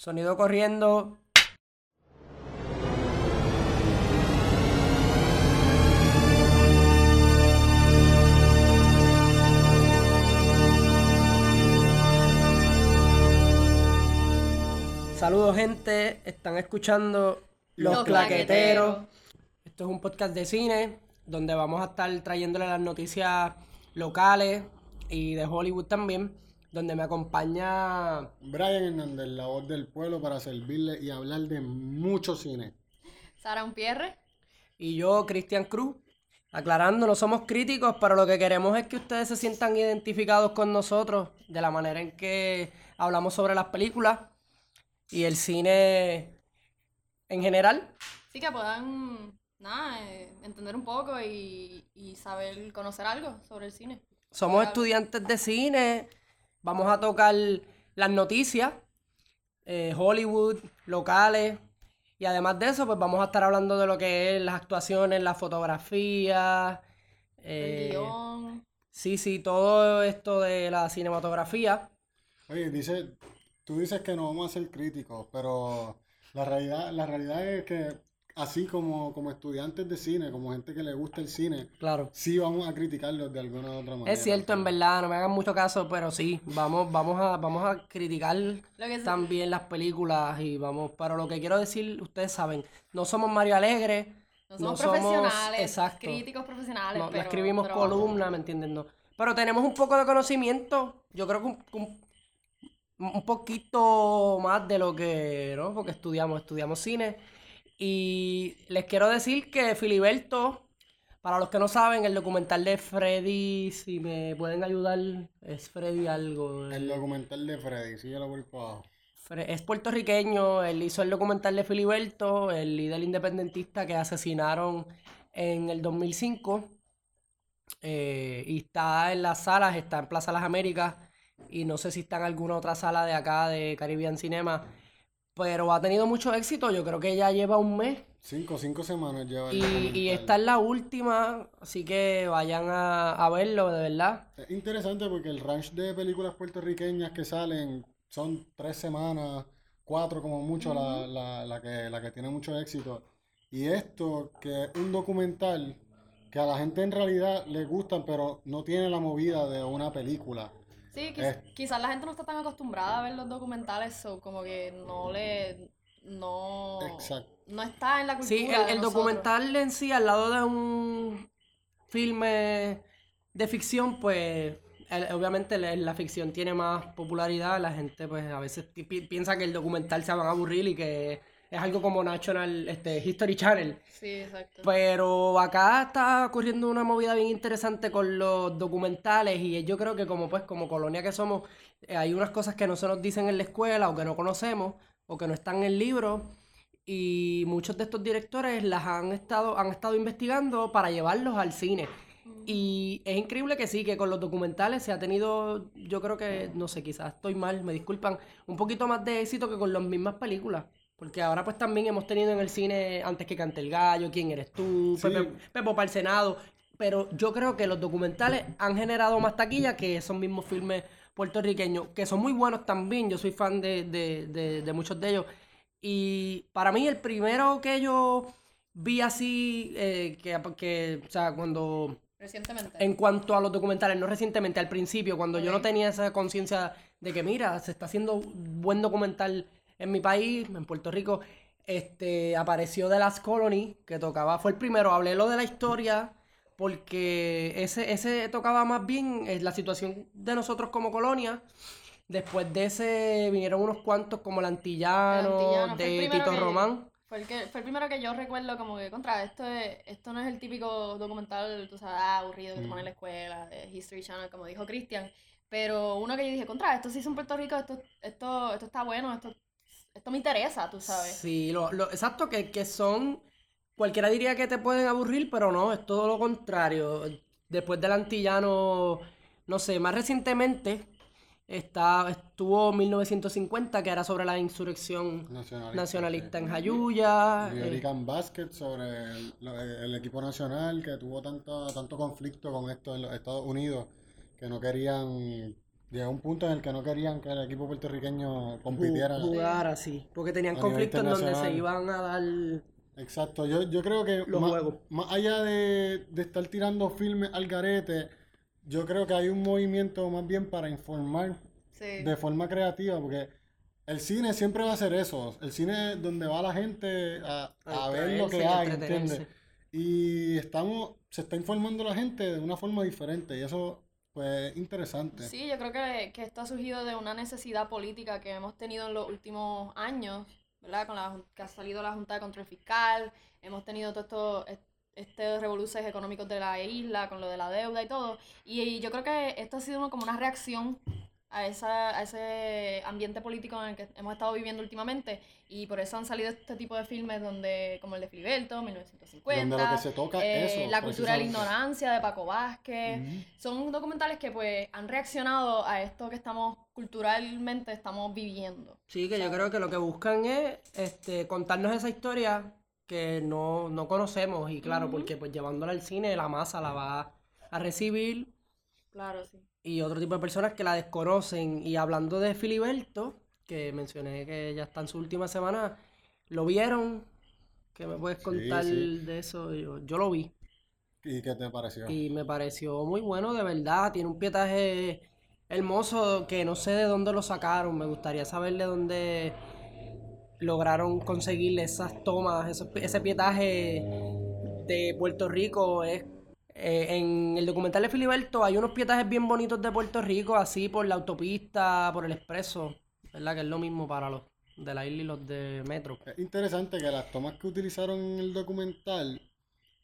Sonido corriendo. Saludos gente, están escuchando Los, Los Claqueteros. Claqueteros. Esto es un podcast de cine donde vamos a estar trayéndole las noticias locales y de Hollywood también, donde me acompaña Brian Hernández, la voz del pueblo, para servirle y hablar de mucho cine. Sara Unpierre. y yo, Cristian Cruz. Aclarando, no somos críticos, pero lo que queremos es que ustedes se sientan identificados con nosotros de la manera en que hablamos sobre las películas y el cine en general. Sí, que puedan, nada, eh, entender un poco y, y saber, conocer algo sobre el cine. Somos estudiantes de cine, vamos a tocar las noticias, eh, Hollywood, locales, y además de eso, pues vamos a estar hablando de lo que es las actuaciones, la fotografía, eh, el guion. sí, sí, todo esto de la cinematografía. Oye, dice, tú dices que no vamos a ser críticos, pero la realidad, la realidad es que así como, como estudiantes de cine, como gente que le gusta el cine, Claro. sí vamos a criticarlos de alguna u otra manera. Es cierto, en verdad, no me hagan mucho caso, pero sí, vamos, vamos a, vamos a criticar también las películas y vamos, pero lo que quiero decir, ustedes saben, no somos Mario Alegre, No somos somos- profesionales, exacto. críticos profesionales, no, no pero escribimos trabajamos. columna, ¿me entienden? No. Pero tenemos un poco de conocimiento, yo creo que un, un- un poquito más de lo que, ¿no? Porque estudiamos, estudiamos cine. Y les quiero decir que Filiberto, para los que no saben, el documental de Freddy, si me pueden ayudar, es Freddy algo. El documental de Freddy, síguelo por por abajo. Fre- Es puertorriqueño, él hizo el documental de Filiberto, el líder independentista que asesinaron en el 2005. eh, y está en las salas, está en Plaza Las Américas y no sé si está en alguna otra sala de acá de Caribbean Cinema, pero ha tenido mucho éxito, yo creo que ya lleva un mes Cinco, cinco semanas lleva y, y esta es la última, así que vayan a, a verlo, de verdad. Es interesante porque el range de películas puertorriqueñas que salen son tres semanas, cuatro como mucho, la, la, la que, la que tiene mucho éxito. Y esto, que es un documental que a la gente en realidad le gustan, pero no tiene la movida de una película. Sí, quiz- Eh. quizás la gente no está tan acostumbrada a ver los documentales, o como que no le, no, Exacto. no está en la cultura Sí, el, de el nosotros. documental en sí, al lado de un filme de ficción, pues el- obviamente la, la ficción tiene más popularidad. La gente, pues a veces pi- pi- piensa que el documental se van a aburrir y que es algo como National este, History Channel. Sí, exacto. Pero acá está ocurriendo una movida bien interesante con los documentales y yo creo que como pues como colonia que somos, eh, hay unas cosas que no se nos dicen en la escuela o que no conocemos o que no están en el libro y muchos de estos directores las han estado han estado investigando para llevarlos al cine. Y es increíble que sí, que con los documentales se ha tenido, yo creo que, no sé, quizás estoy mal, me disculpan, un poquito más de éxito que con las mismas películas. Porque ahora pues también hemos tenido en el cine Antes que cante el gallo, ¿Quién eres tú? Sí. Pepe, Pepo para el Senado. Pero yo creo que los documentales han generado más taquilla que esos mismos filmes puertorriqueños, que son muy buenos también. Yo soy fan de, de- de- de muchos de ellos. Y para mí el primero que yo vi así, eh, que, que, o sea, cuando Recientemente. en cuanto a los documentales, no recientemente, al principio, cuando yo no tenía esa conciencia de que, mira, se está haciendo buen documental en mi país, en Puerto Rico, este, apareció The Last Colony, que tocaba, fue el primero, hablé lo de la historia, porque ese, ese tocaba más bien eh, la situación de nosotros como colonia. Después de ese vinieron unos cuantos como el Antillano, El de Tito que- Román. Fue el, que, fue el primero que yo recuerdo como que, contra, esto, es- esto no es el típico documental, tú sabes, ah, aburrido que te ponen en la escuela, de History Channel, como dijo Cristian. Pero uno que yo dije, contra, esto sí es en Puerto Rico, esto, esto, esto está bueno, esto, esto me interesa, tú sabes. Sí, lo, lo- exacto, que, que son, cualquiera diría que te pueden aburrir, pero no, es todo lo contrario. Después del antillano, no sé, más recientemente está, estuvo 1950, que era sobre la insurrección Nacionalista. nacionalista en sí. Jayuya. Y eh, American Basket sobre el, el equipo nacional que tuvo tanto, tanto conflicto con esto en los Estados Unidos que no querían llegó un punto en el que no querían que el equipo puertorriqueño compitiera. Ju- Jugar así. Porque tenían conflictos en donde se iban a dar. Exacto, yo, yo creo que Los más, juegos. más allá de, de estar tirando filmes al garete, yo creo que hay un movimiento más bien para informar Sí. de forma creativa, porque el cine siempre va a ser eso, el cine es donde va la gente a, a A ver lo que hay. ¿entiendes? Y estamos, se está informando la gente de una forma diferente y eso pues es interesante. Sí, yo creo que, que esto ha surgido de una necesidad política que hemos tenido en los últimos años, ¿verdad? Con la, que ha salido la Junta de Control Fiscal, hemos tenido todo esto, este revoluciones económicos de la isla, con lo de la deuda y todo. Y, y yo creo que esto ha sido como una reacción a, esa, a ese ambiente político en el que hemos estado viviendo últimamente. Y por eso han salido este tipo de filmes donde, como el de Filiberto, 1950. Donde lo que se toca eh, eso, La cultura de la ignorancia de Paco Vázquez. Ujú. Son documentales que pues han reaccionado a esto que estamos culturalmente estamos viviendo. Sí, que yo creo que lo que buscan es este, contarnos esa historia que no, no conocemos. Y claro, Ujú. porque pues llevándola al cine, la masa la va a recibir. Claro, sí. Y otro tipo de personas que la desconocen. Y hablando de Filiberto, que mencioné que ya está en su última semana, ¿lo vieron? ¿Qué me puedes contar sí. de eso? Yo, yo lo vi ¿Y qué te pareció? y me pareció muy bueno, de verdad. Tiene un pietaje hermoso que no sé de dónde lo sacaron. Me gustaría saber de dónde lograron conseguirle esas tomas, esos, ese pietaje de Puerto Rico. Es, eh, en el documental de Filiberto hay unos pietajes bien bonitos de Puerto Rico, así por la autopista, por el expreso, ¿verdad? Que es lo mismo para los de la isla y los de metro. Es interesante que las tomas que utilizaron en el documental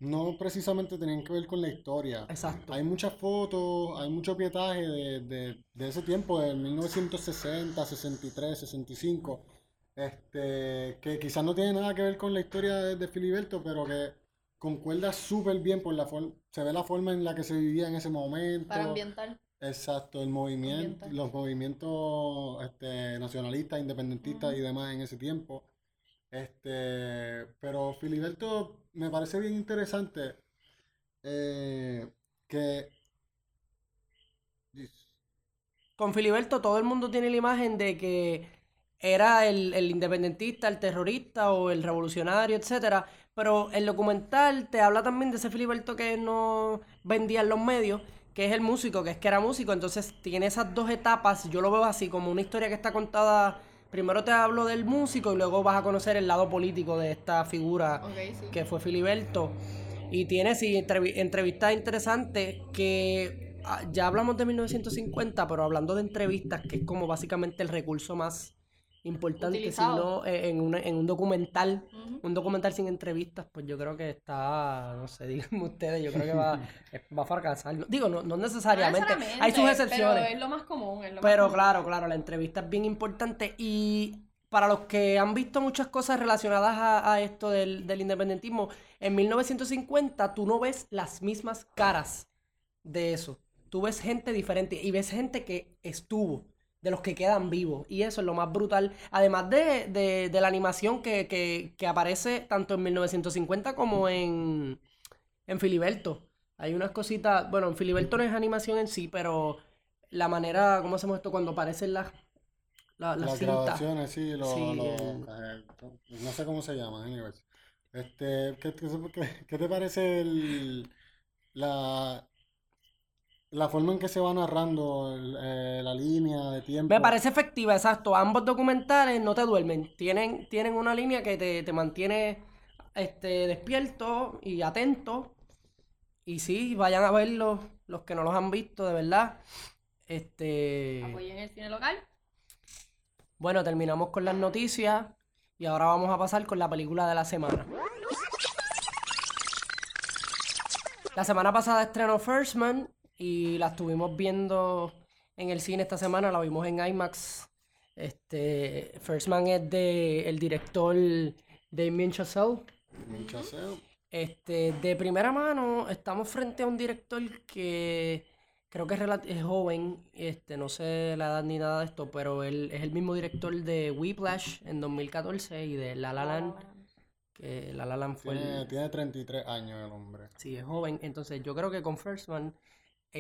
no precisamente tenían que ver con la historia. Exacto. Hay muchas fotos, hay mucho pietaje de, de- de ese tiempo, del 1960, 63, 65, este, que quizás no tiene nada que ver con la historia de, de Filiberto, pero que concuerda súper bien por la forma, se ve la forma en la que se vivía en ese momento. Para ambientar. Exacto, el movimiento, Ambiental. los movimientos este, nacionalistas, independentistas y demás en ese tiempo. Este, pero Filiberto me parece bien interesante eh, que Con Filiberto todo el mundo tiene la imagen de que era el, el independentista, el terrorista o el revolucionario, etcétera. Pero el documental te habla también de ese Filiberto que no vendía en los medios, que es el músico, que es que era músico. Entonces tiene esas dos etapas. Yo lo veo así como una historia que está contada. Primero te hablo del músico y luego vas a conocer el lado político de esta figura sí. que fue Filiberto. Y tiene sí, entrevi- entrevistas interesantes que ah, ya hablamos de 1950, pero hablando de entrevistas, que es como básicamente el recurso más importante, Utilizado. no, eh, en, una- en un documental, un documental sin entrevistas, pues yo creo que está, no sé, díganme ustedes, yo creo que va, va a fracasar. No- Digo, no, no No necesariamente, hay sus excepciones. Pero es lo más común. es lo más Pero común. claro, claro, la entrevista es bien importante y para los que han visto muchas cosas relacionadas a, a esto del, del independentismo, en 1950 tú no ves las mismas caras de eso. Tú ves gente diferente y ves gente que estuvo, de los que quedan vivos. Y eso es lo más brutal. Además de, de- de la animación que, que- que aparece tanto en 1950 como en, en Filiberto. Hay unas cositas, bueno, en Filiberto no es animación en sí, pero la manera, ¿cómo hacemos esto? Cuando aparecen las, la- las las cintas. grabaciones, sí, lo- Sí, lo- el- eh, no sé cómo se llama, anyways. Este, ¿qué, qué, qué- qué te parece el- la, la forma en que se va narrando el- eh, la línea de tiempo? Me parece efectiva, exacto. Ambos documentales no te duermen. Tienen, tienen una línea que te, te mantiene este, despierto y atento. Y sí, vayan a verlos, los que no los han visto, de verdad. Este, Apoyen el cine local. bueno, terminamos con las noticias y ahora vamos a pasar con la película de la semana. La semana pasada estrenó First Man y la estuvimos viendo en el cine esta semana, la vimos en IMAX. Este, First Man es de el director Damien Chazelle. Este, de primera mano, estamos frente a un director que creo que es, es joven, este, no sé la edad ni nada de esto, pero él es el mismo director de Whiplash en 2014 y de La La Land, que La La Land fue el- Tiene, tiene 33 años el hombre. Sí, es joven. Entonces yo creo que con First Man,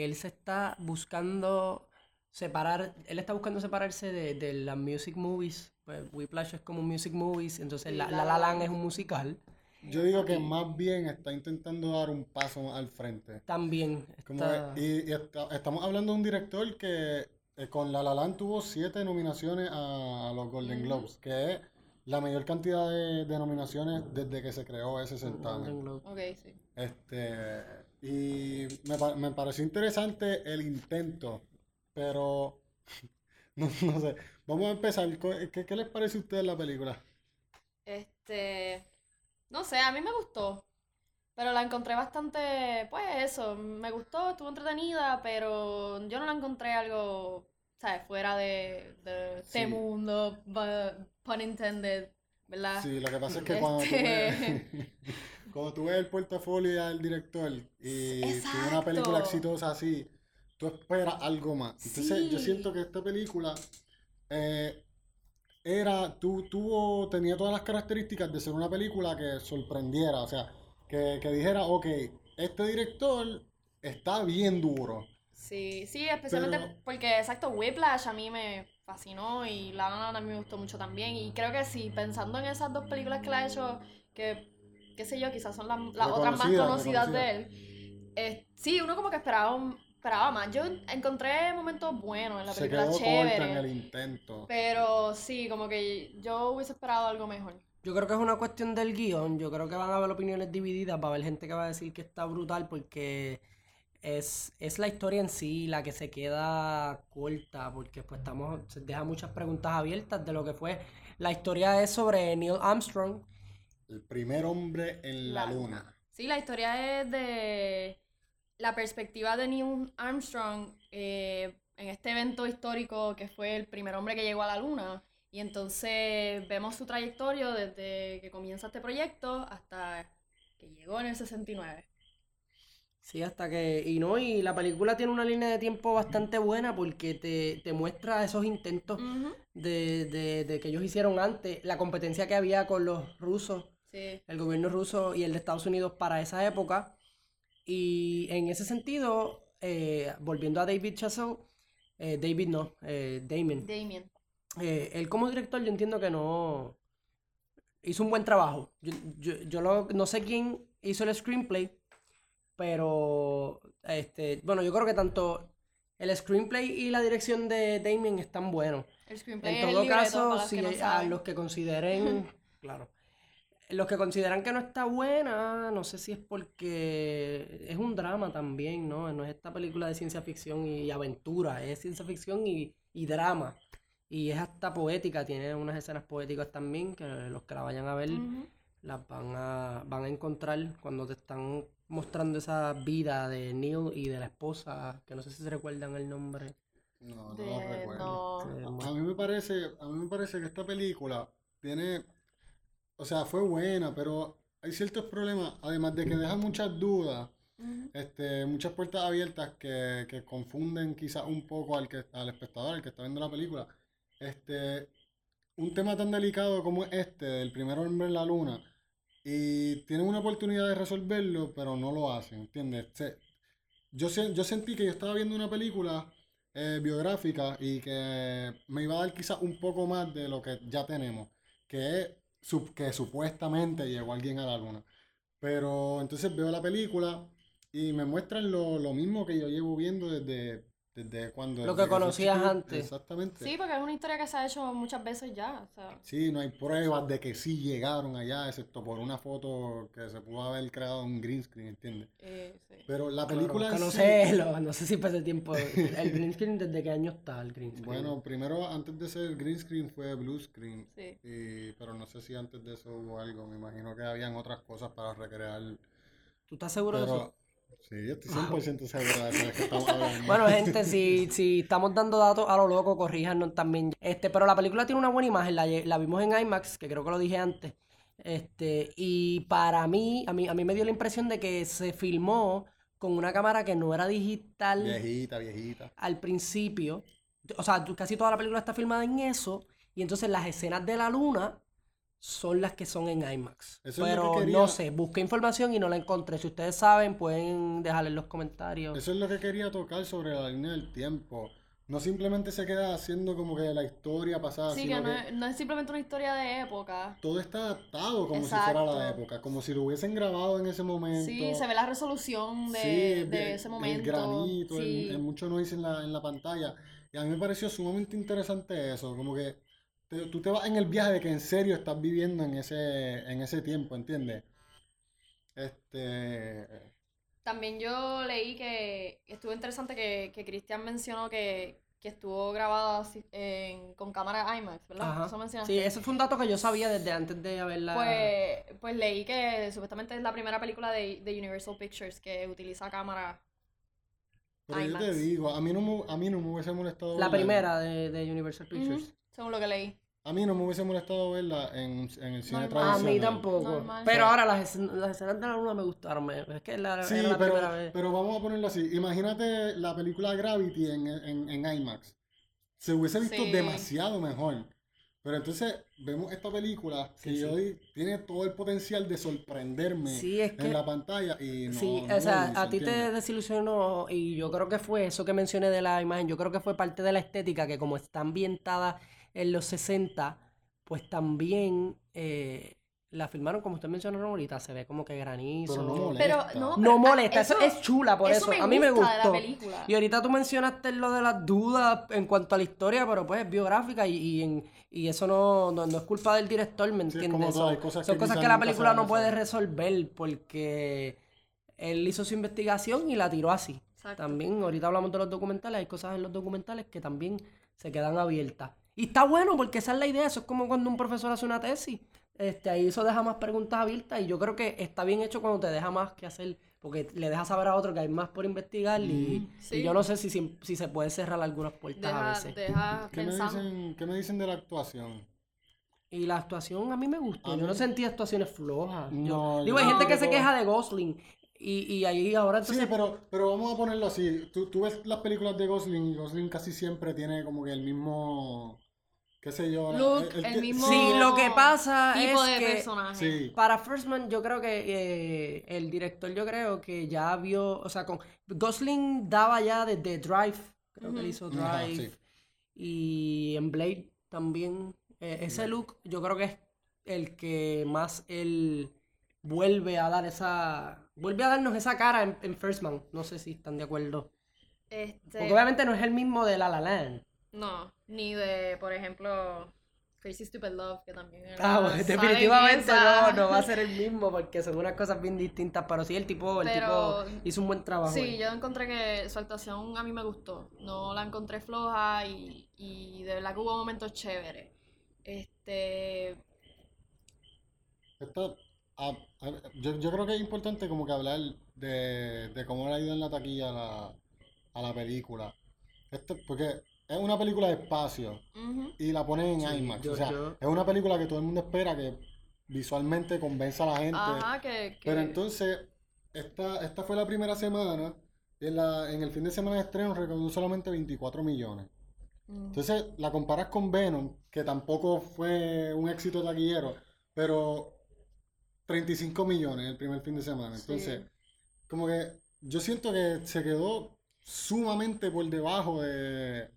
él se está buscando separar, él está buscando separarse de, de las music movies. Pues Whiplash es como un music movies, entonces La La La, La La Land es un musical. Yo digo que más bien está intentando dar un paso al frente. También Como está... es- y, y está- estamos hablando de un director que eh, con La La Land tuvo siete nominaciones a, a los Golden. Globes, que es la mayor cantidad de, de nominaciones desde que se creó ese Golden certamen. Ok, sí. Este, y me, me pareció interesante el intento, pero no, no sé. Vamos a empezar. ¿Qué, qué les parece a ustedes la película? Este, no sé, a mí me gustó, pero la encontré bastante, pues eso, me gustó, estuvo entretenida, pero yo no la encontré algo, ¿sabes? Fuera de, de este Sí. mundo, pun intended, ¿verdad? Sí, lo que pasa es que cuando tú ves, Cuando tú ves el portafolio del director y tiene una película exitosa así, tú esperas algo más. Entonces yo siento que esta película eh, era, tu, tuvo, tenía todas las características de ser una película que sorprendiera, o sea, que, que dijera, ok, este director está bien duro. Sí, sí, especialmente Pero- porque, exacto, Whiplash a mí me fascinó y La La a mí me gustó mucho también. Y creo que sí, pensando en esas dos películas que él ha hecho, que, qué sé yo, quizás son las, las otras más conocidas de él, eh, sí, uno como que esperaba, un- esperaba más. Yo encontré momentos buenos en la Se película, corta chévere, en el intento. pero sí, como que yo hubiese esperado algo mejor. Yo creo que es una cuestión del guion. Yo creo que van a haber opiniones divididas. Va a haber gente que va a decir que está brutal porque es, es la historia en sí la que se queda corta. Porque pues estamos, se deja muchas preguntas abiertas de lo que fue. La historia es sobre Neil Armstrong. El primer hombre en la La luna. Sí, la historia es de la perspectiva de Neil Armstrong eh, en este evento histórico que fue el primer hombre que llegó a la luna. Y entonces vemos su trayectoria desde que comienza este proyecto hasta que llegó en el 69. Sí, hasta que... Y no, y la película tiene una línea de tiempo bastante buena porque te, te muestra esos intentos de, de, de que ellos hicieron antes. La competencia que había con los rusos. Sí. el gobierno ruso y el de Estados Unidos para esa época. Y en ese sentido, eh, volviendo a David Chazelle, eh, David no, eh, Damien. eh, él como director yo entiendo que no hizo un buen trabajo. Yo, yo, yo lo- no sé quién hizo el screenplay, pero este, bueno, yo creo que tanto el screenplay y la dirección de Damien están buenos. El screenplay En es el todo caso, si no a los que consideren, claro, los que consideran que no está buena, no sé si es porque es un drama también, ¿no? No es esta película de ciencia ficción y aventura, es ciencia ficción y, y drama. Y es hasta poética, tiene unas escenas poéticas también que los que la vayan a ver las van a, van a encontrar cuando te están mostrando esa vida de Neil y de la esposa, que no sé si se recuerdan el nombre. No, no De- lo recuerdo. no. A mí me parece, a mí me parece que esta película tiene, o sea, fue buena, pero hay ciertos problemas, además de que deja muchas dudas, este, muchas puertas abiertas que, que confunden quizás un poco al que, al espectador, al que está viendo la película. Este, un tema tan delicado como este, del primer hombre en la luna, y tienen una oportunidad de resolverlo, pero no lo hacen, ¿entiendes? Se- yo, yo sentí que yo estaba viendo una película eh, biográfica y que me iba a dar quizás un poco más de lo que ya tenemos, que es que supuestamente llegó alguien a la luna. Pero entonces veo la película y me muestran lo, lo mismo que yo llevo viendo desde, desde cuando... Lo que conocías antes. Exactamente. Sí, porque es una historia que se ha hecho muchas veces ya. O sea, Sí, no hay pruebas de que sí llegaron allá, excepto por una foto que se pudo haber creado en un green screen, ¿entiendes? eh, sí. Pero la Claro, película en no sí- sé, lo- no sé si pasa el tiempo. El green screen, ¿desde qué año está el green screen? Bueno, primero antes de ser green screen fue blue screen, Sí. y- pero no sé si antes de eso hubo algo, me imagino que habían otras cosas para recrear, ¿tú estás seguro de eso? Sí, estoy 100% seguro de que estamos hablando. Bueno, gente, si, si estamos dando datos a lo loco, corríjanos también. Este, pero la película tiene una buena imagen, la, la vimos en IMAX, que creo que lo dije antes. Este, y para mí, a mí, a mí me dio la impresión de que se filmó con una cámara que no era digital Viejita, viejita. al principio. O sea, casi toda la película está filmada en eso. Y entonces las escenas de la luna son las que son en IMAX. Eso es lo que Pero quería- no sé, busqué información y no la encontré. Si ustedes saben, pueden dejarla en los comentarios. Eso es lo que quería tocar sobre la línea del tiempo, no simplemente se queda haciendo como que la historia pasada, Sí, sino que no que es, no es simplemente una historia de época. todo está adaptado como si fuera la Exacto. época, como si lo hubiesen grabado en ese momento. Sí, se ve la resolución de, Sí, de ese El momento. granito, sí. el, el mucho noise en la, en la pantalla. Y a mí me pareció sumamente interesante eso, como que te- tú te vas en el viaje de que en serio estás viviendo en ese, en ese tiempo, ¿entiendes? Este... También yo leí que estuvo interesante que, que Cristian mencionó que, que estuvo grabado así en- con cámara IMAX, ¿verdad? Ajá. Eso mencionaste. Sí, ese fue un dato que yo sabía desde antes de haberla. Pues, pues leí que supuestamente es la primera película de, de Universal Pictures que utiliza cámara. Pero yo te digo, a mí no me, a mí no me hubiese molestado La verla- primera de, de Universal Pictures. Según lo que leí. A mí no me hubiese molestado verla en, en el cine Normal. A tradicional. mí tampoco. Normal. Pero ahora las, escen- las escenas de la luna me gustaron. Es que la, Sí, era la pero, primera vez. pero vamos a ponerlo así. Imagínate la película Gravity en, en, en IMAX. Se hubiese visto Sí. demasiado mejor. Pero entonces vemos esta película que Sí, di- tiene todo el potencial de sorprenderme Sí, es que- en la pantalla y no. Sí, no o sea, a ti te desilusionó y yo creo que fue eso que mencioné de la imagen, yo creo que fue parte de la estética que como está ambientada en los 60, pues también eh, la filmaron como usted mencionó ahorita, se ve como que granizo. Pero no molesta. Pero no, No pero, ah, molesta, eso, es chula por eso, a mí me gusta de la gustó. película. Y ahorita tú mencionaste lo de las dudas en cuanto a la historia, pero pues es biográfica y, y, en- y eso no, no, no es culpa del director, ¿me Sí, es entiendes? Son- hay cosas son que cosas que la película no puede resolver porque él hizo su investigación y la tiró así. Exacto. También, ahorita hablamos de los documentales, hay cosas en los documentales que también se quedan abiertas. Y está bueno porque esa es la idea, eso es como cuando un profesor hace una tesis. Este, ahí eso deja más preguntas abiertas y yo creo que está bien hecho cuando te deja más que hacer, porque le deja saber a otro que hay más por investigar y, Sí. y yo no sé si, si, si se puede cerrar algunas puertas a veces. deja ¿Qué me, dicen, ¿Qué me dicen de la actuación? Y la actuación a mí me gustó, yo no sentí actuaciones flojas. Yo- No, digo, yo hay gente que se que- queja de Gosling y, y ahí ahora Sí, entonces... pero, pero vamos a ponerlo así. Tú, tú ves las películas de Gosling y Gosling casi siempre tiene como que el mismo, qué sé yo. Look, el- el el que- mismo Sí, lo que pasa tipo es de que- personaje. Sí. Para First Man, yo creo que eh, el director, yo creo que ya vio, o sea, con Gosling daba ya desde Drive, creo que él hizo Drive, Ajá, sí. y en Blade también. Eh, ese look, yo creo que es el que más él vuelve a dar esa, vuelve a darnos esa cara en, en First Man. No sé si están de acuerdo. Este, Porque obviamente no es el mismo de La La Land. No, ni de, por ejemplo, Crazy Stupid Love, que también era- Ah, bueno, definitivamente no, no va a ser el mismo porque son unas cosas bien distintas, pero sí el tipo, el Pero- tipo hizo un buen trabajo. Sí, ahí. yo encontré que su actuación a mí me gustó. No la encontré floja y, y de verdad que hubo momentos chéveres. Este, a- a- yo, yo creo que es importante como que hablar de, de cómo le ha ido en la taquilla a la, a la película. Esto, porque es una película de espacio y la ponen en Sí, IMAX. yo- o sea, yo- es una película que todo el mundo espera que visualmente convenza a la gente. Ajá, que, que- Pero entonces, esta, esta fue la primera semana. Y en, la, en el fin de semana de estreno recaudó solamente 24 millones. Mm. Entonces, la comparas con Venom, que tampoco fue un éxito taquillero, pero 35 millones el primer fin de semana. Entonces, Sí. como que yo siento que se quedó sumamente por debajo de,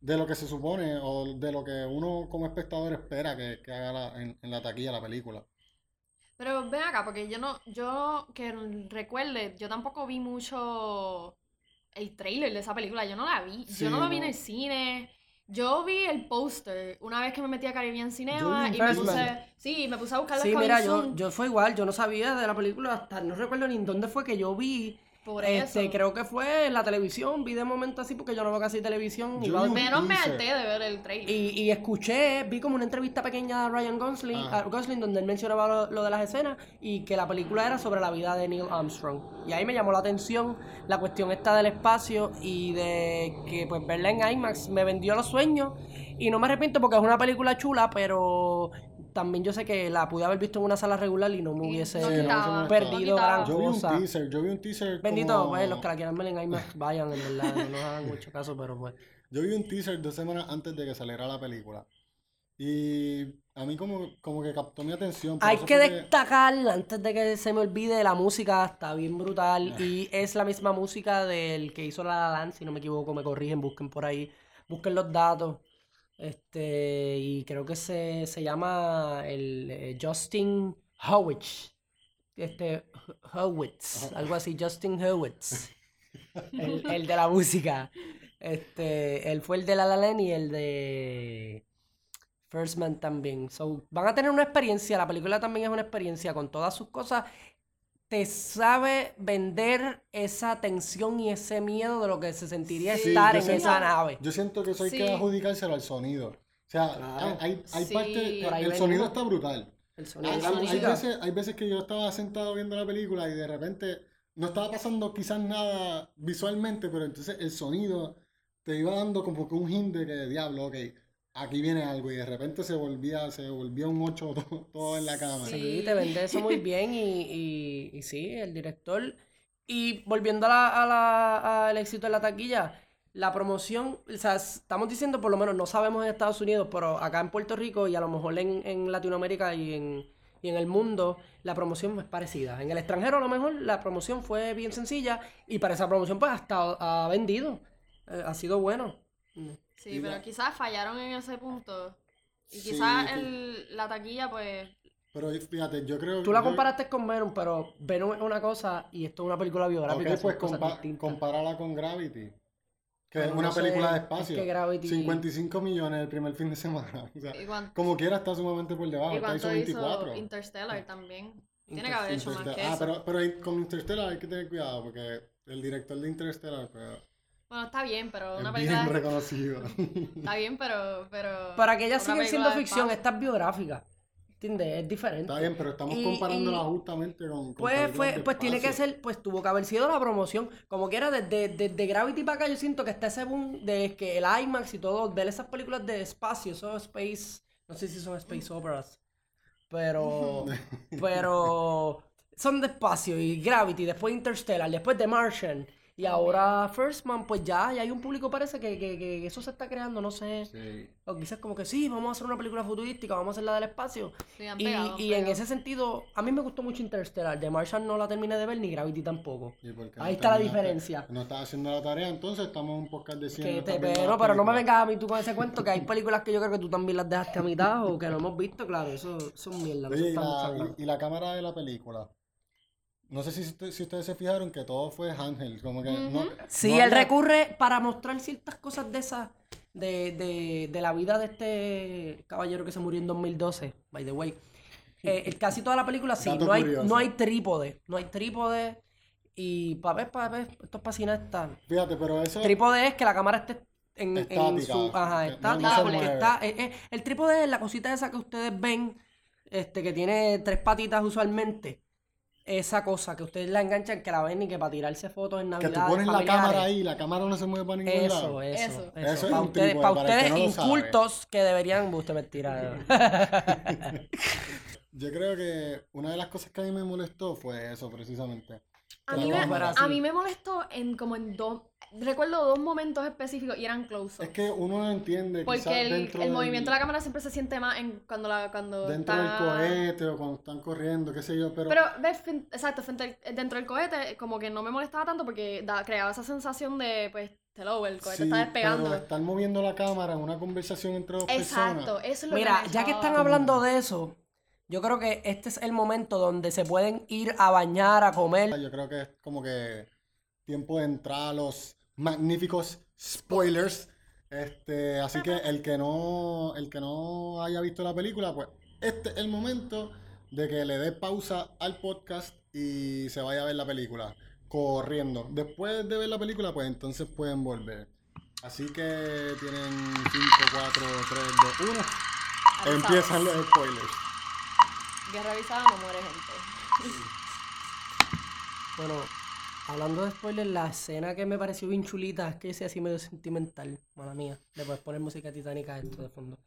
de lo que se supone o de lo que uno como espectador espera que, que haga la- en, en la taquilla la película. Pero ven acá, porque yo no, yo que recuerde, yo tampoco vi mucho el trailer de esa película, yo no la vi, Sí, yo no lo vi en el cine, yo vi el póster una vez que me metí a Caribbean Cinema y me puse, sí, me puse a buscar las Sí, mira, yo, fue igual, yo no sabía de la película, hasta no recuerdo ni dónde fue que yo vi. Por Este, eso. creo que fue en la televisión, vi de momento así porque yo no veo casi televisión. Yo iba- vi un Menos me harté de ver el trailer. y, y escuché, vi como una entrevista pequeña a Ryan Gosling, Ah. a Gosling donde él mencionaba lo, lo de las escenas y que la película era sobre la vida de Neil Armstrong. Y ahí me llamó la atención la cuestión esta del espacio y de que pues verla en IMAX me vendió los sueños y no me arrepiento porque es una película chula, pero también yo sé que la pude haber visto en una sala regular y no me hubiese no quitaba, no perdido quitaba. gran Yo vi un cosa. teaser, yo vi un teaser Bendito, como- pues, los que la quieran ver en IMAX vayan, en verdad, no nos hagan mucho caso, pero pues. Yo vi un teaser dos semanas antes de que saliera la película. Y a mí como, como que captó mi atención. Hay que destacar, antes de que se me olvide, la música está bien brutal y es la misma música del que hizo La La Land, si no me equivoco, me corrigen, busquen por ahí busquen los datos. Este, y creo que se, se llama el eh, Justin Howitz. Este, Howitz, algo así, Justin Howitz. El, el de la música. Este, él fue el de La La Land y el de First Man también. So, van a tener una experiencia, la película también es una experiencia con todas sus cosas. Te sabe vender esa tensión y ese miedo de lo que se sentiría Sí, estar yo en siento- esa nave. Yo siento que eso hay que Sí. adjudicárselo al sonido. O sea, Claro. hay, hay Sí. parte, ahí el sonido está brutal. El sonido Hay, hay- veces, hay veces que yo estaba sentado viendo la película y de repente no estaba pasando quizás nada visualmente, pero entonces el sonido te iba dando como que un hint de que, diablo, ok, aquí viene algo y de repente se volvía, se volvía un 8 todo, todo en la cama. Sí, te vende eso muy bien y, y, y sí, el director. Y volviendo a la, a la- al éxito de la taquilla, la promoción, o sea, estamos diciendo por lo menos, no sabemos en Estados Unidos, pero acá en Puerto Rico y a lo mejor en, en Latinoamérica y en, y en el mundo, la promoción es parecida. En el extranjero a lo mejor la promoción fue bien sencilla y para esa promoción pues hasta ha vendido, eh, ha sido bueno. Sí, Y pero la- quizás fallaron en ese punto. Y Sí, quizás que- el, la taquilla, pues. Pero fíjate, yo creo Tú la yo- comparaste con Venom, pero Venom es una cosa y esto es una película biográfica. Ok, pues cosas compa- distintas. compárala con Gravity. Que Bueno, es una no sé, película de es espacio. que Gravity- 55 millones el primer fin de semana. O sea, ¿Y cuánto, como quiera está sumamente por debajo. y hizo cuánto 24. hizo Interstellar también? Tiene que haber hecho más que ah, eso. pero, pero ahí con Interstellar hay que tener cuidado porque el director de Interstellar pues, Bueno, está bien, pero una es película. bien reconocido. Está bien, pero. pero Para que ellas una siguen siendo película de ficción, esta es biográfica. ¿Entiendes? Es diferente. Está bien, pero estamos Y- comparándola y- justamente con, con Pues, películas fue, de pues tiene que espacio. ser, pues tuvo que haber sido la promoción. Como quiera, desde, desde Gravity para acá, yo siento que está ese boom de que el IMAX y todo, ver esas películas de espacio, esos space, no sé si son space operas, pero, pero son de espacio y Gravity, después Interstellar, después The Martian. Y ahora First Man, pues ya, ya hay un público parece que, que, que eso se está creando, no sé. Sí. O quizás como que sí, vamos a hacer una película futurística, vamos a hacer la del espacio. Sí, han Y, pegado, y en ese sentido, a mí me gustó mucho Interstellar. The Martian no la terminé de ver, ni Gravity tampoco. ¿Y por qué no Ahí está la diferencia. No estás haciendo la tarea, entonces estamos en un podcast de 100. Que no te, pero, no me vengas a mí tú con ese cuento, que hay películas que yo creo que tú también las dejaste a mitad o que no hemos visto, claro, eso son mierda. Oye, y la, y la cámara de la película. No sé si, si ustedes se fijaron que todo fue handheld, como que no, Sí, no él había- recurre para mostrar ciertas cosas de esas, de, de, de la vida de este caballero que se murió en 2012, by the way. Eh, el- casi toda la película sí, no hay, no hay trípode, no hay trípode y para ver, para ver, esto es para cineastas. Fíjate, pero eso. Trípode es que la cámara esté en, en Estática, su. Ajá, estática. no está, eh, eh, el trípode es la cosita esa que ustedes ven, este, que tiene tres patitas usualmente. Esa cosa que ustedes la enganchan, que la ven y que para tirarse fotos en que Navidad. tú pones la cámara ahí y la cámara no se mueve para ningún Eso, lado. eso, Eso. eso. Eso es para ustedes, para que ustedes no incultos que deberían. Usted mentira. Yo creo que una de las cosas que a mí me molestó fue eso, precisamente. A mí, me, cámara. a mí me molestó en como en dos. Recuerdo dos momentos específicos y eran close Es que uno no entiende Porque el, dentro el del- movimiento de la cámara siempre se siente más en cuando la cuando dentro está... del cohete o cuando están corriendo, qué sé yo, pero, Pero ves, fin- exacto, frente al- dentro del cohete como que no me molestaba tanto porque da- creaba esa sensación de pues hello, el cohete sí, está despegando. pero estar moviendo la cámara en una conversación entre dos personas. Exacto, eso es lo Mira, que me ya que están hablando de eso, yo creo que este es el momento donde se pueden ir a bañar, a comer. Yo creo que es como que tiempo de entrar a los magníficos spoilers. Este, así que el que no, el que no haya visto la película, pues este es el momento de que le dé pausa al podcast y se vaya a ver la película corriendo. Después de ver la película, pues entonces pueden volver. Así que tienen 5, 4, 3, 2, 1. Avisados. Empiezan los spoilers. Guerra avisada no muere gente. Bueno, hablando de spoilers, la escena que me pareció bien chulita, es que ese así medio sentimental, mala mía, le puedes poner música titánica a esto de fondo.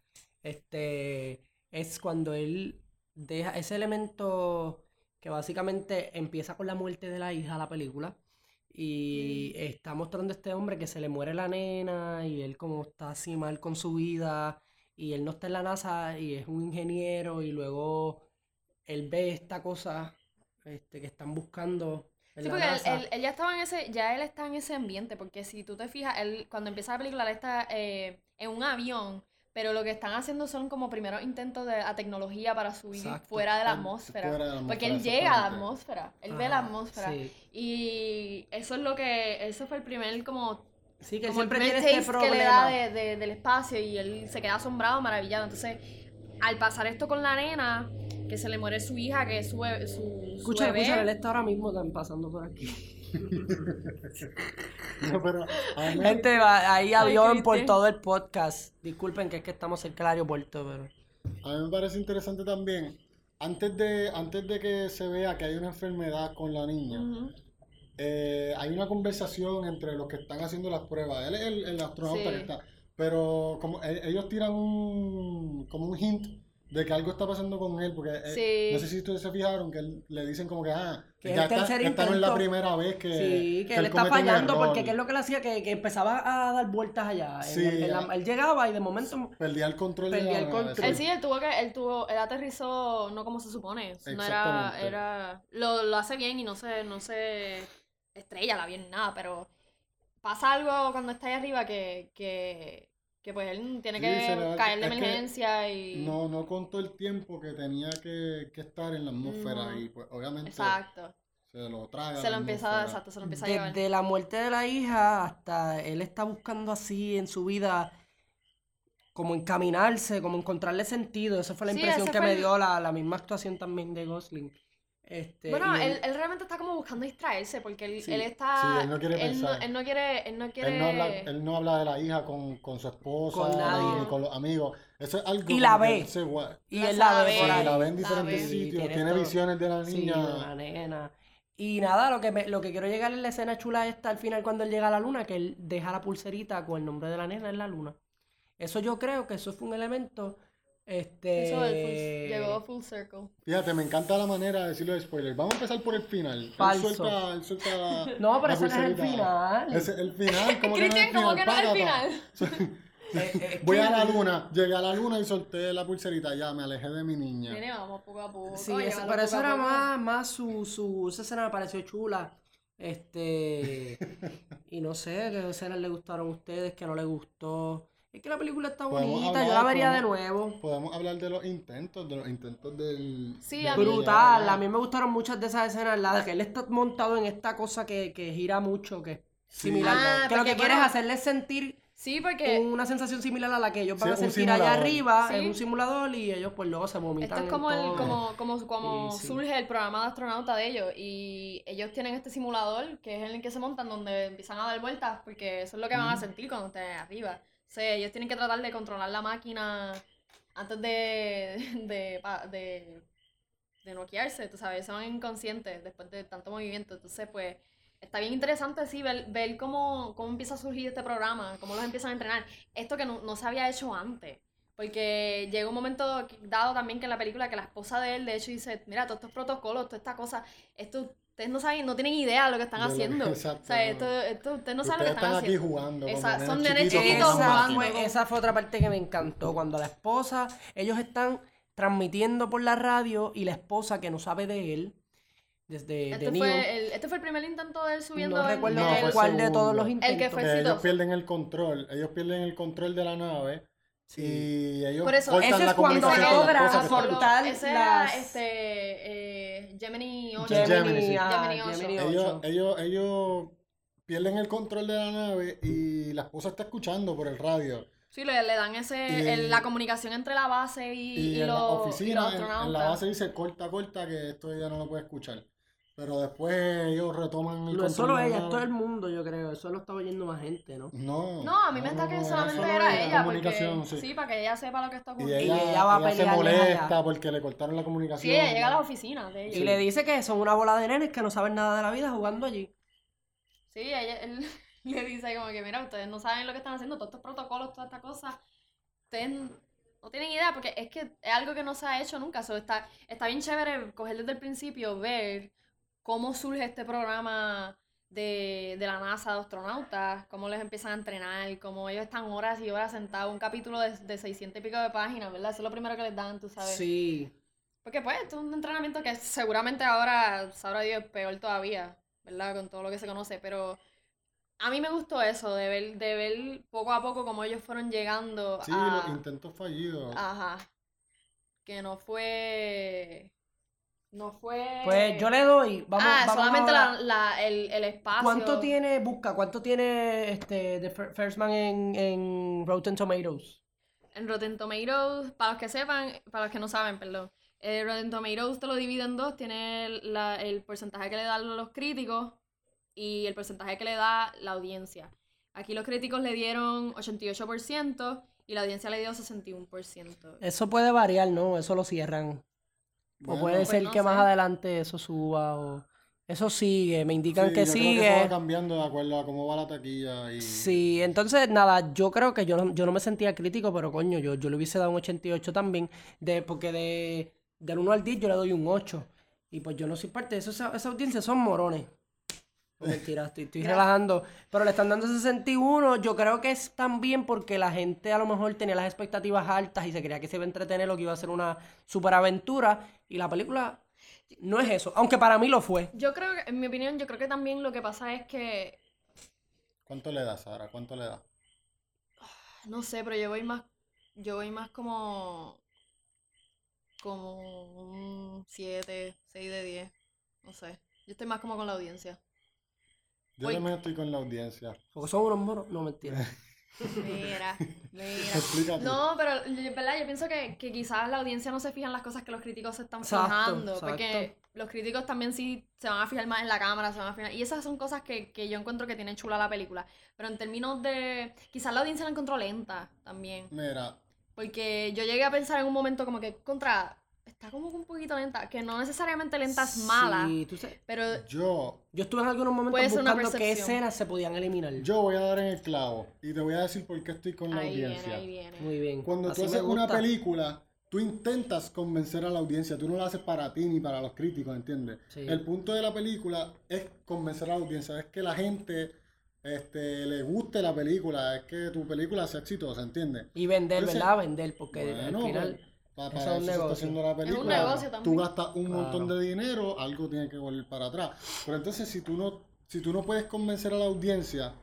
Este es cuando él deja ese elemento que básicamente empieza con la muerte de la hija la película. Y está mostrando a este hombre que se le muere la nena y él como está así mal con su vida y él no está en la NASA y es un ingeniero y luego él ve esta cosa este, que están buscando en Sí, la porque él, NASA. él- él ya estaba en ese, ya él está en ese ambiente, porque si tú te fijas, él cuando empieza la película, él está eh, en un avión, pero lo que están haciendo son como primeros intentos de a tecnología para subir Exacto. fuera de la atmósfera. fuera de la porque él llega a la atmósfera, él ve la atmósfera. Sí, Y eso es lo que, eso fue el primer como Sí, que como el siempre tiene este taste que le da problema. de, de- del espacio y él se queda asombrado, maravillado. Entonces, al pasar esto con la nena, que se le muere su hija, que es su, su, su Escucha, bebé. escucha, él está ahora mismo pasando por aquí. No, pero a mí me- Gente, va- hay avión por todo el podcast. Disculpen que es que estamos cerca del aeropuerto, pero... A mí me parece interesante también, antes de, antes de que se vea que hay una enfermedad con la niña, eh, hay una conversación entre los que están haciendo las pruebas. Él es el, el astronauta Sí. que está. Pero como e- ellos tiran un, como un hint de que algo está pasando con él, porque eh, Sí. no sé si ustedes se fijaron que él- le dicen como que, ah, Que ya está- esta no es la primera vez que, Sí, que que él está fallando porque ¿qué es lo que él hacía? Que, que empezaba a dar vueltas allá. Sí, él llegaba y de momento... Perdía el control de Perdía el control. Él sí, él tuvo que, él tuvo, él aterrizó no como se supone. No era, era, lo, lo hace bien y no se, no se estrella la bien nada, pero pasa algo cuando está ahí arriba que, que, que pues él tiene Sí, que caer de emergencia y... No, no contó el tiempo que tenía que, que estar en la atmósfera y pues obviamente Exacto. se lo traga. Se la lo empieza, exacto, se lo empieza a llevar. Desde la muerte de la hija hasta él está buscando así en su vida como encaminarse, como encontrarle sentido. Esa fue la Sí, impresión que fue me el- dio la, la misma actuación también de Gosling. Este, Bueno, y él, él realmente está como buscando distraerse porque él, Sí. él está... Sí, él no quiere él no, pensar. él no quiere... Él no quiere... Él no, habla, él no habla de la hija con, con su esposa Con nadie. ni con los amigos. Eso es algo Y la ve. se y La él la ve Sí, ahí. la ve en diferentes ve. Sitios, tiene visiones de la Sí, niña. nena. Y nada, lo que, me- lo que quiero llegar es la escena chula esta al final cuando él llega a la luna, que él deja la pulserita con el nombre de la nena en la luna. Eso yo creo que eso fue un elemento, este... Eso full- llegó full circle. Fíjate, me encanta la manera de decirlo de spoiler. Vamos a empezar por el final. Él Falso. suelta, él suelta la, No, pero eso no es el final. Es el final, ¿cómo que no es el ¿cómo final? que no es el Págata. final? Eh, eh, Voy a la luna, llegué a la luna y solté la pulserita. Ya, me alejé de mi niña. Nene, vamos poco a poco. Sí, eso, pero eso a era más, más su, su, esa escena me pareció chula. Este, y no sé qué escenas le gustaron a ustedes, que no les gustó. Es que la película está bonita, yo la vería de nuevo. Podemos hablar de los intentos, de los intentos del... Sí, del- a mí- Brutal, a mí me gustaron muchas de esas escenas, la de que él está montado en esta cosa que, que gira mucho, que es Sí. similar. Ah, que lo que porque, quiere es bueno, hacerles sentir Sí, porque una sensación similar a la que ellos van Sí, a sentir allá arriba Sí. en un simulador y ellos pues luego se vomitan esto es como, el, como, como, como Sí, sí. surge el programa de astronauta de ellos. Y ellos tienen este simulador que es en el que se montan donde empiezan a dar vueltas porque eso es lo que van a sentir cuando estén arriba. O sea, ellos tienen que tratar de controlar la máquina antes de, de, de, de noquearse, tú sabes, son inconscientes después de tanto movimiento. Entonces, pues, está bien interesante, sí, ver, ver cómo, cómo empieza a surgir este programa, cómo los empiezan a entrenar. Esto que no, no se había hecho antes. Porque llega un momento dado también que en la película que la esposa de él, de hecho, dice, mira, todos estos protocolos, toda esta cosa, esto, ustedes no saben, no tienen idea de lo que están De lo que- haciendo. exacto, o sea, esto, esto, ustedes no saben lo que están, están aquí haciendo. jugando. como Exacto, son nenes chiquitos chiquitos jugando Esa jugando. fue, esa fue otra parte que me encantó, cuando la esposa, ellos están transmitiendo por la radio y la esposa que no sabe de él, desde Este de niño, fue, el, este fue el primer intento de él subiendo no en- recuerdo No, el cuál de todos los El intentos. que fue Que ellos pierden el control, ellos pierden el control de la nave y ellos Por eso, cortan ese la es cuando logra está- aportar Ese era las- este, Gemini 8. Gemini, Gemini, sí. ah, Gemini ocho. Gemini Ellos, ellos, ellos pierden el control de la nave y la esposa está escuchando por el radio. Sí, le, le dan ese, Y- el- la comunicación entre la base y, Y, y en la y oficina, en, la base dice corta, corta, que esto ella no lo puede escuchar. Pero después ellos retoman el No es solo ella, es todo el mundo, yo creo. Eso lo está oyendo más gente, ¿no? No, No, a mí me está que no, solamente era ella, porque comunicación, sí. sí. para que ella sepa lo que está Y ocurriendo. ella, ella va a ella se pelearles molesta allá. porque le cortaron la comunicación. Sí, ella llega a la oficina de ella. Y le dice que son una bola de nenes que no saben nada de la vida jugando allí. Sí, ella, él le dice como que, mira, ustedes no saben lo que están haciendo, todos estos protocolos, toda esta cosa, ustedes no tienen idea, porque es que es algo que no se ha hecho nunca. So, está, está bien chévere coger desde el principio, ver cómo surge este programa de, de la NASA de astronautas, cómo les empiezan a entrenar, cómo ellos están horas y horas sentados, un capítulo de, de 600 y pico de páginas, ¿verdad? Eso es lo primero que les dan, tú sabes. Sí. Porque pues, esto es un entrenamiento que seguramente ahora, sabrá Dios, es peor todavía. ¿verdad? Con todo lo que se conoce, pero a mí me gustó eso, de ver, de ver poco a poco cómo ellos fueron llegando Sí, a... los intentos fallidos. Ajá. Que no fue... No fue... Pues yo le doy, vamos, ah, vamos solamente la, la- el, el espacio. ¿Cuánto tiene, busca, cuánto tiene este The Fir- First Man en, en Rotten Tomatoes? En Rotten Tomatoes, para los que sepan, para los que no saben, perdón. eh, Rotten Tomatoes te lo divide en dos. Tiene el, la- el porcentaje que le dan los críticos y el porcentaje que le da la audiencia. Aquí los críticos le dieron 88% y la audiencia le dio 61%. Eso puede variar, ¿no? Eso lo cierran. O Bueno, puede pues ser que más adelante eso suba o... Eso sigue, me indican Sí, que yo creo sigue. eso va cambiando de acuerdo a cómo va la taquilla y... Sí, entonces nada, yo creo que yo no, yo no me sentía crítico, pero coño, yo, yo le hubiese dado un 88 también, de, porque de, del 1 al 10 yo le doy un 8. Y pues yo no soy parte de eso, esa, esa audiencia son morones. No, Mentira, estoy, estoy relajando. Pero le están dando 61, yo creo que es también porque la gente a lo mejor tenía las expectativas altas y se creía que se iba a entretener o que iba a ser una superaventura. Y la película no es eso, aunque para mí lo fue. Yo creo que, en mi opinión, yo creo que también lo que pasa es que, ¿Cuánto le das, Sara? ¿Cuánto le das? no sé, pero yo voy más, yo voy más como, como un 7, 6 de 10, no sé. Yo estoy más como con la audiencia. Yo también estoy con la audiencia. Porque son unos moros. No, mentira. Mira, mira. Explícate. No, pero yo- ¿verdad? Yo pienso que, que quizás la audiencia no se fija en las cosas que los críticos se están Exacto, fijando. Porque los críticos también sí se van a fijar más en la cámara, se van a fijar. Y esas son cosas que, que yo encuentro que tienen chula la película. Pero en términos de. Quizás la audiencia la encontró lenta también. Mira, Porque yo llegué a pensar en un momento como que contra. Está como que un poquito lenta. Que no necesariamente lenta es mala. Sí, tú sabes- Pero yo, Yo estuve en algunos momentos buscando qué escenas se podían eliminar. yo voy a dar en el clavo y te voy a decir por qué estoy con la ahí viene, audiencia. ahí viene. Muy bien. Cuando Así tú haces una película, tú intentas convencer a la audiencia, tú no la haces para ti ni para los críticos, ¿entiendes? Sí. El punto de la película es convencer a la audiencia, es que la gente este, le guste la película, es que tu película sea exitosa, ¿entiendes? Y vender, Entonces, ¿verdad? Vender, porque Bueno, al final. pues, para es eso se está negocio. haciendo la película. negocio también. Tú gastas un Claro. montón de dinero, algo tiene que volver para atrás. Pero entonces, si tú no, si tú no puedes convencer a la audiencia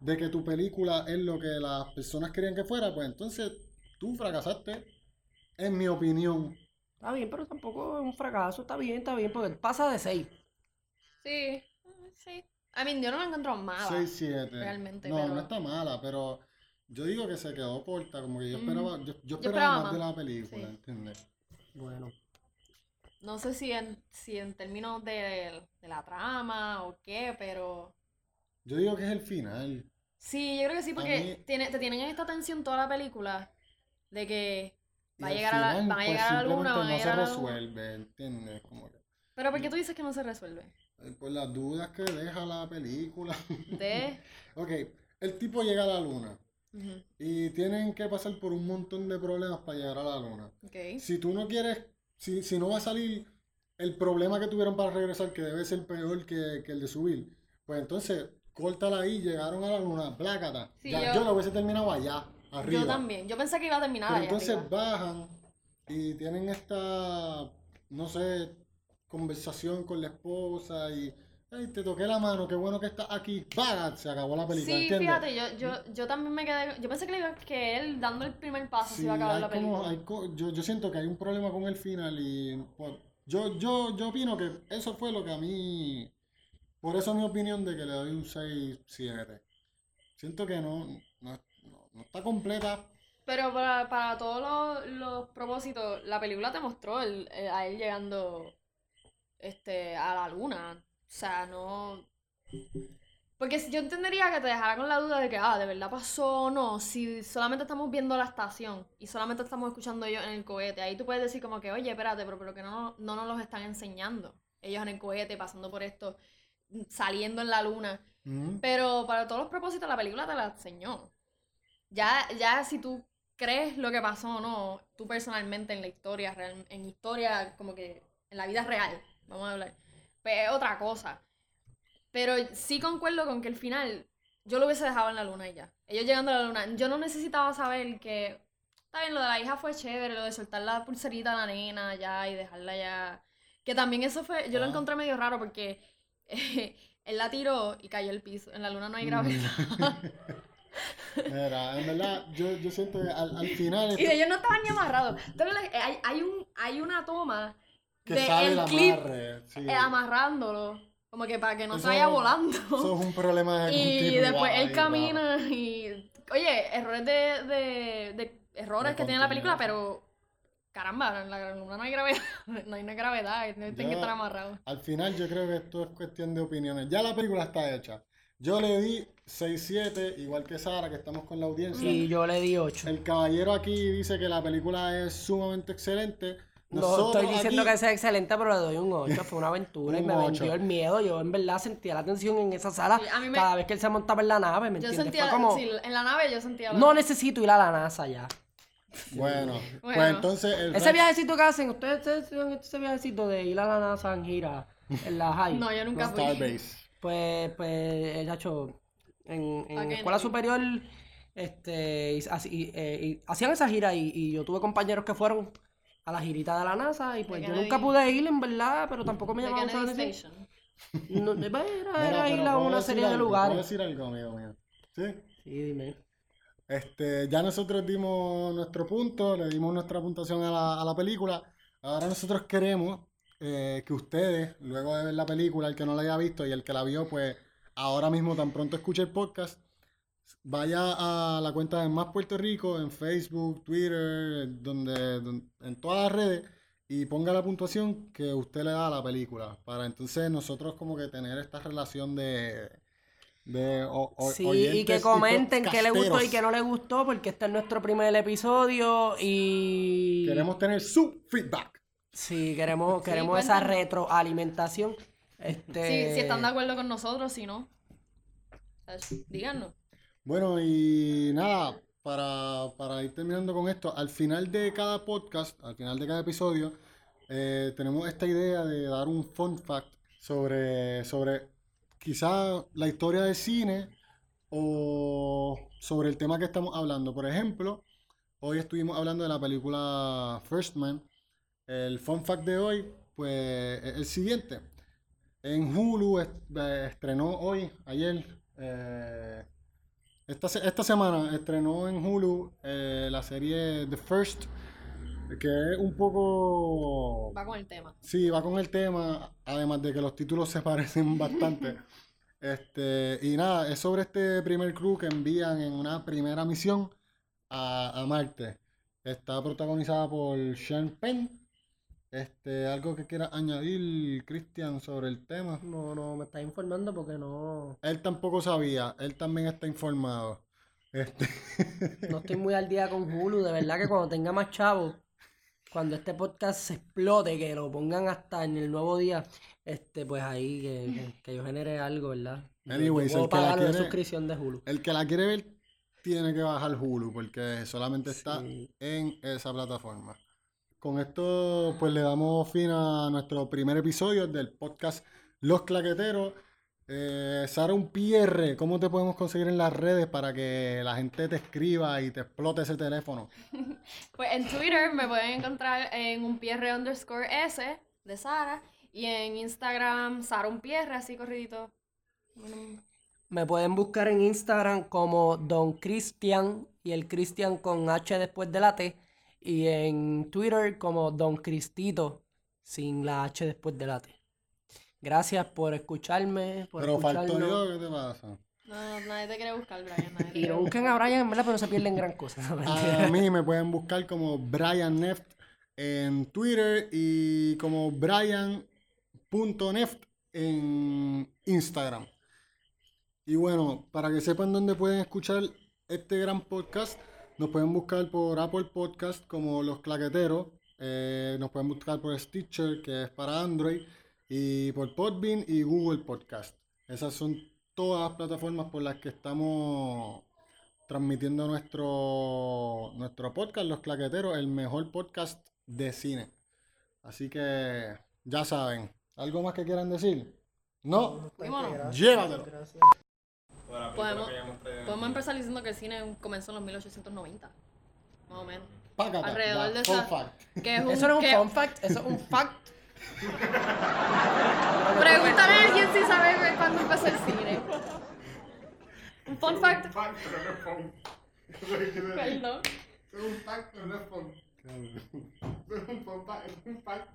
de que tu película es lo que las personas querían que fuera, pues entonces tú fracasaste, en mi opinión. Está bien, pero tampoco es un fracaso. Está bien, está bien, porque pasa de 6. Sí, sí. I mean, yo no la encuentro mala. 6, 7. realmente, No, pero- no está mala, pero yo digo que se quedó corta, como que yo Mm. esperaba, yo, yo esperaba esperaba más de la película, sí. ¿entiendes? Bueno. No sé si en, si en términos de, de la trama o qué, pero... Yo digo que es el final. Sí, yo creo que sí, porque mí- tiene, te tienen en esta tensión toda la película de que va a llegar a la, final, van a pues, llegar a la luna, van a no llegar se a la luna. resuelve, ¿entiendes? Como que, Pero ¿por qué tú dices que no se resuelve? eh, por las dudas que deja la película. De... ok, el tipo llega a la luna Y tienen que pasar por un montón de problemas para llegar a la luna. ok. Si tú no quieres, si, si no va a salir el problema que tuvieron para regresar, que debe ser peor que, que el de subir, pues entonces, córtala ahí, llegaron a la luna, plácata. Sí, ya, yo- yo lo hubiese terminado allá, arriba. Yo también. Yo pensé que iba a terminar Pero allá entonces arriba. bajan y tienen esta, no sé, conversación con la esposa y, ay, te toqué la mano, qué bueno que estás aquí. ¡Pah! Se acabó la película, Sí, ¿entiendes? fíjate, yo, yo, yo también me quedé... Yo pensé que, que él dando el primer paso se iba a acabar la como- película. hay co- yo, yo siento que hay un problema con el final y pues, yo, yo, yo opino que eso fue lo que a mí, por eso mi opinión de que le doy un 6-7. Siento que no, no, no- no está completa. Pero para, para todos los, los propósitos, la película te mostró el- el- a él llegando este, a la luna. O sea, no. Porque yo entendería que te dejara con la duda de que, ah, de verdad pasó o no, si solamente estamos viendo la estación y solamente estamos escuchando ellos en el cohete. Ahí tú puedes decir como que, oye, espérate, pero, pero que no, no nos los están enseñando. Ellos en el cohete, pasando por esto, saliendo en la luna. Mm. Pero para todos los propósitos la película te la enseñó. Ya, ya si tú crees lo que pasó o no, tú personalmente en la historia, real- en historia, como que en la vida real, vamos a hablar, pues es otra cosa. Pero sí concuerdo con que el final yo lo hubiese dejado en la luna y ya. Ellos llegando a la luna, yo no necesitaba saber que, está bien, lo de la hija fue chévere, lo de soltar la pulserita a la nena ya y dejarla ya. Que también eso fue, yo lo Ah. encontré medio raro porque él la tiró y cayó al piso. En la luna no hay gravedad. Mira, en verdad, yo, yo siento que al, al final y esto- ellos no estaban ni amarrados. Entonces, hay, hay, un, hay una toma que de sale el clip. Sí. eh, amarrándolo. Como que para que no Eso- se vaya volando. Eso es un problema de Y después él camina y. Oye, errores de. de, de errores De que tiene la película, pero. Caramba, en la luna no hay gravedad. No hay una gravedad, tienen que estar amarrados. Al final yo creo que esto es cuestión de opiniones. Ya la película está hecha. Yo le di 6-7, igual que Sara, que estamos con la audiencia. Y yo le di 8. El caballero aquí dice que la película es sumamente excelente. No Nosotros estoy diciendo aquí- que sea excelente, pero le doy un 8. Fue una aventura y me vendió el miedo. Yo en verdad sentía la tensión en esa sala Sí, me- cada vez que él se montaba en la nave, ¿me Yo entiendes? sentía. Fue como, sí, en la nave yo sentía. la- no necesito ir a la NASA ya. Bueno, pues Bueno. entonces el Ese viajecito que hacen, ustedes hacen ese viajecito de ir a la NASA en gira, en la high. No, yo nunca fui. Starbase. Pues, pues, el hecho, en, en ¿Pa' qué escuela no? superior, este, y- así- y, eh, y hacían esa gira y, y yo tuve compañeros que fueron a la girita de la NASA y pues yo nunca pude ir en verdad, pero tampoco me llamaba mucho la atención. No, era, era ir pero a ¿puedo una serie de algo? ¿Puedo lugares. decir algo, amigo mío? ¿Sí? Sí, dime. Este, ya nosotros dimos nuestro punto, le dimos nuestra puntuación a la, a la película. Ahora nosotros queremos eh, que ustedes, luego de ver la película, el que no la haya visto y el que la vio, pues ahora mismo tan pronto escuche el podcast, vaya a la cuenta de Más Puerto Rico en Facebook, Twitter, donde, don- en todas las redes y ponga la puntuación que usted le da a la película. Para entonces nosotros como que tener esta relación de... de o- o- Sí, y que comenten qué le gustó y qué no le gustó, porque este es nuestro primer episodio y... Queremos tener su feedback. Sí, queremos, Sí, queremos esa retroalimentación. Este... Sí, si están de acuerdo con nosotros, si no. Díganos. Bueno, y nada, para, para ir terminando con esto, al final de cada podcast, al final de cada episodio, eh, tenemos esta idea de dar un fun fact sobre, sobre quizá la historia del cine o sobre el tema que estamos hablando. Por ejemplo, hoy estuvimos hablando de la película First Man. El fun fact de hoy, pues, es el siguiente. En Hulu eh, estrenó hoy, ayer, eh, esta, esta semana estrenó en Hulu eh, la serie The First, que es un poco... Va con el tema. Sí, va con el tema, además de que los títulos se parecen bastante. Este, y nada, es sobre este primer crew que envían en una primera misión a, a Marte. Está protagonizada por Sean Penn. Este, algo que quiera añadir, Christian, sobre el tema. No, no, me estás informando porque no, Él tampoco sabía, él también está informado. Este, no estoy muy al día con Hulu. De verdad que cuando tenga más chavos, cuando este podcast se explote, que lo pongan hasta en el nuevo día, este, pues ahí que, que- que yo genere algo, ¿verdad? Anyways, puedo el que la pagar quiere- suscripción de Hulu. el que la quiere ver tiene que bajar Hulu porque solamente está Sí. en esa plataforma. Con esto, pues le damos fin a nuestro primer episodio del podcast Los Claqueteros. Eh, Sara, un PR, ¿cómo te podemos conseguir en las redes para que la gente te escriba y te explote ese teléfono? Pues en Twitter me pueden encontrar en un PR underscore S de Sara. Y en Instagram, Sara un PR, así corridito. Bueno, Me pueden buscar en Instagram como Don Cristian y el Cristian con H después de la T. Y en Twitter como Don Cristito sin la H después de la T. Gracias por escucharme, por Pero faltó yo, ¿qué te pasa? No, nadie te quiere buscar, Brian. nadie Y no busquen a Brian, en verdad, pero no se pierden gran cosa. ¿no? A mí me pueden buscar como Brian Neft en Twitter y como Brian.neft en Instagram. Y bueno, para que sepan dónde pueden escuchar este gran podcast, nos pueden buscar por Apple Podcast como Los Claqueteros, eh, nos pueden buscar por Stitcher, que es para Android, y por Podbean y Google Podcast. Esas son todas las plataformas por las que estamos transmitiendo nuestro, nuestro podcast, Los Claqueteros, el mejor podcast de cine. Así que ya saben. ¿Algo más que quieran decir? ¿No? Llévatelo podemos, podemos empezar diciendo que el cine comenzó en los 1890, más o menos. Pácata, Alrededor that, de esa, fact. Que es un, eso no es un fun fact, eso es un fact. Pregúntale a alguien si sabe cuándo empezó el cine. Un fun fact. Es Un fact, pero no es fun. Perdón. Es un fun fact, pero no es fun. Es un fun fact.